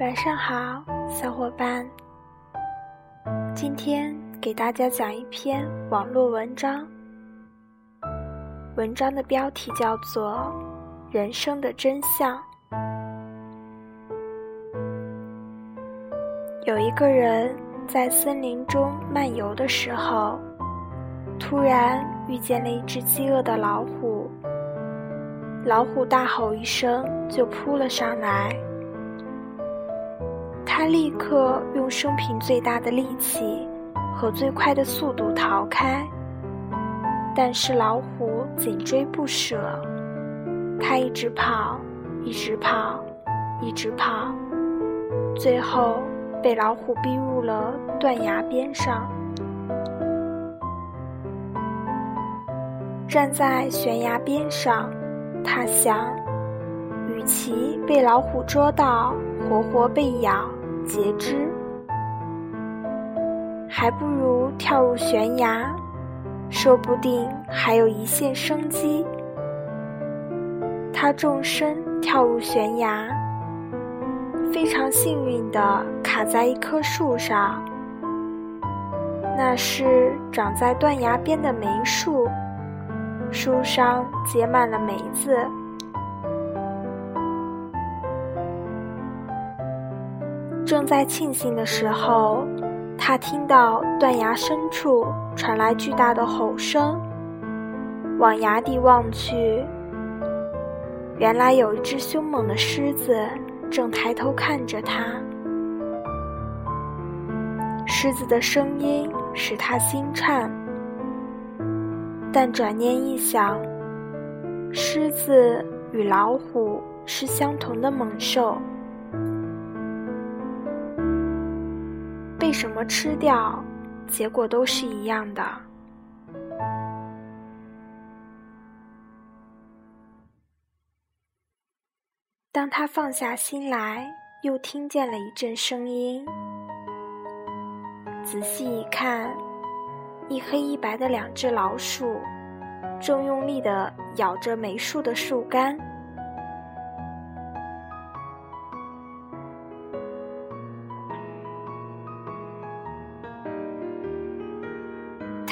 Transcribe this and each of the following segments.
晚上好，小伙伴。今天给大家讲一篇网络文章，文章的标题叫做《人生的真相》。有一个人在森林中漫游的时候，突然遇见了一只饥饿的老虎。老虎大吼一声，就扑了上来。他立刻用生平最大的力气和最快的速度逃开，但是老虎紧追不舍。他一直跑，一直跑，一直跑，最后被老虎逼入了断崖边上。站在悬崖边上，他想：与其被老虎捉到，活活被咬。截肢，还不如跳入悬崖，说不定还有一线生机。他纵身跳入悬崖，非常幸运的卡在一棵树上，那是长在断崖边的梅树，树上结满了梅子。正在庆幸的时候，他听到断崖深处传来巨大的吼声。往崖底望去，原来有一只凶猛的狮子正抬头看着他。狮子的声音使他心颤，但转念一想，狮子与老虎是相同的猛兽。被什么吃掉，结果都是一样的。当他放下心来，又听见了一阵声音。仔细一看，一黑一白的两只老鼠，正用力的咬着梅树的树干。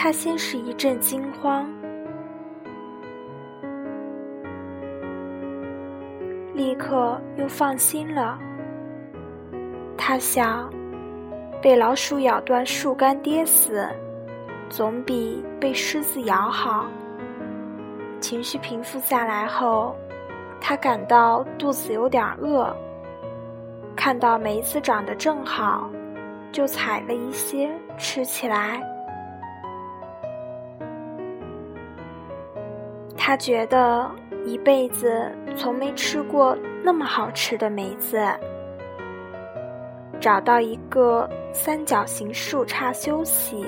他先是一阵惊慌，立刻又放心了。他想，被老鼠咬断树干跌死，总比被狮子咬好。情绪平复下来后，他感到肚子有点饿，看到梅子长得正好，就采了一些吃起来。他觉得一辈子从没吃过那么好吃的梅子。找到一个三角形树杈休息。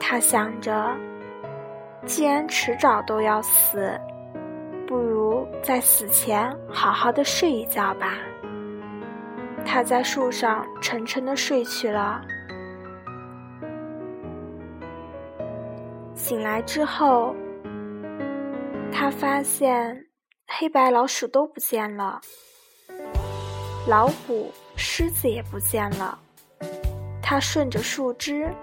他想着，既然迟早都要死，不如在死前好好的睡一觉吧。他在树上沉沉的睡去了。醒来之后。他发现黑白老鼠都不见了，老虎、狮子也不见了。他顺着树枝，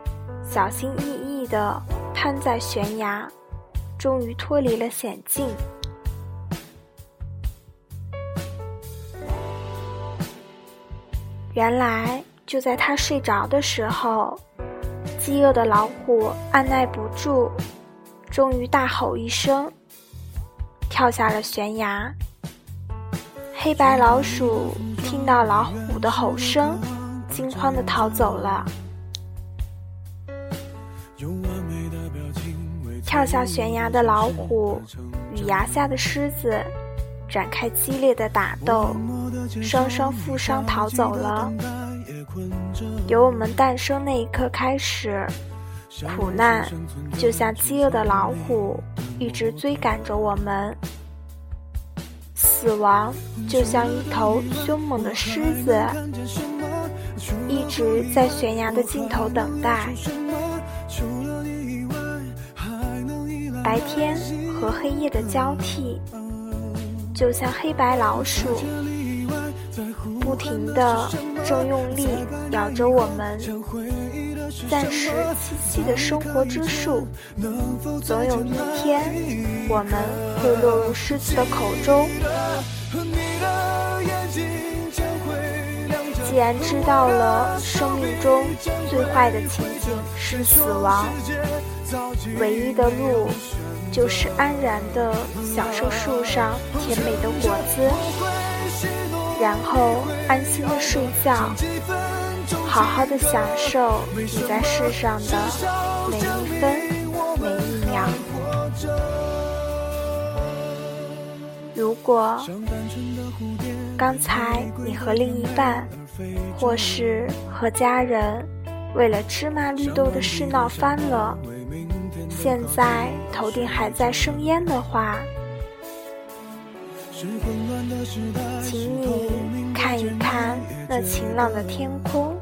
小心翼翼地攀在悬崖，终于脱离了险境。原来就在他睡着的时候，饥饿的老虎按耐不住，终于大吼一声。跳下了悬崖。黑白老鼠听到老虎的吼声，惊慌的逃走了。跳下悬崖的老虎与崖下的狮子展开激烈的打斗，双双负伤逃走了。由我们诞生那一刻开始，苦难就像饥饿的老虎。一直追赶着我们，死亡就像一头凶猛的狮子，一直在悬崖的尽头等待。白天和黑夜的交替，就像黑白老鼠，不停地正用力咬着我们暂时栖息的生活之树，总有一天我们会落入狮子的口中。既然知道了生命中最坏的情景是死亡，唯一的路就是安然的享受树上甜美的果子，然后安心的睡觉，好好的享受你在世上的每一分每一秒。如果刚才你和另一半，或是和家人，为了芝麻绿豆的事闹翻了，现在头顶还在生烟的话，请你看一看那晴朗的天空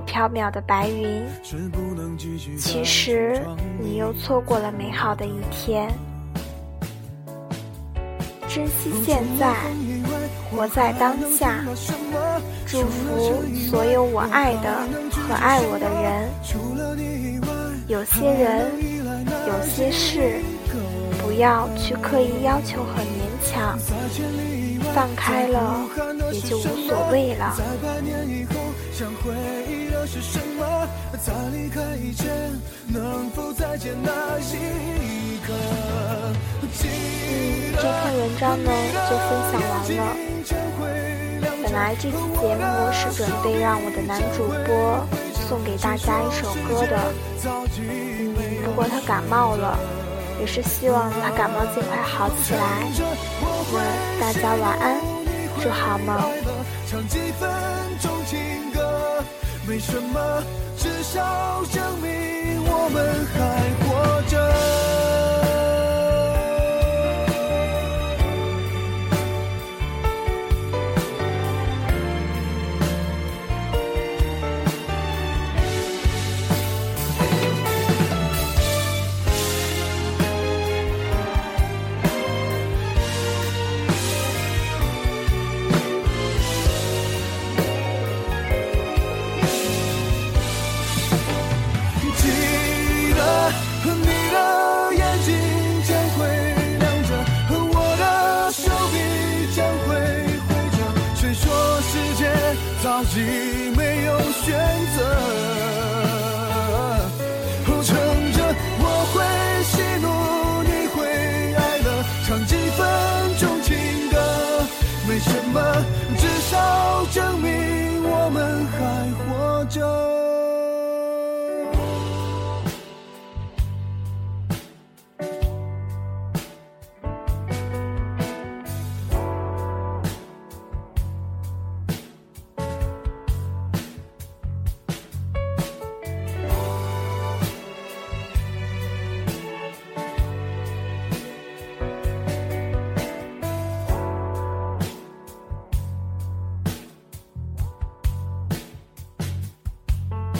飘渺的白云，其实你又错过了美好的一天。珍惜现在，活在当下，祝福所有我爱的和爱我的人。有些人，有些事，不要去刻意要求和勉强，放开了也就无所谓了。嗯这篇文章呢就分享完了。本来这期节目是准备让我的男主播送给大家一首歌的，嗯，不过他感冒了，也是希望他感冒尽快好起来。那大家晚安，做好梦。唱几分钟情歌，没什么，至少证明我们还活着。早已没有选择后撑着我会喜怒你会哀乐唱几分钟情歌没什么至少证明我们还活着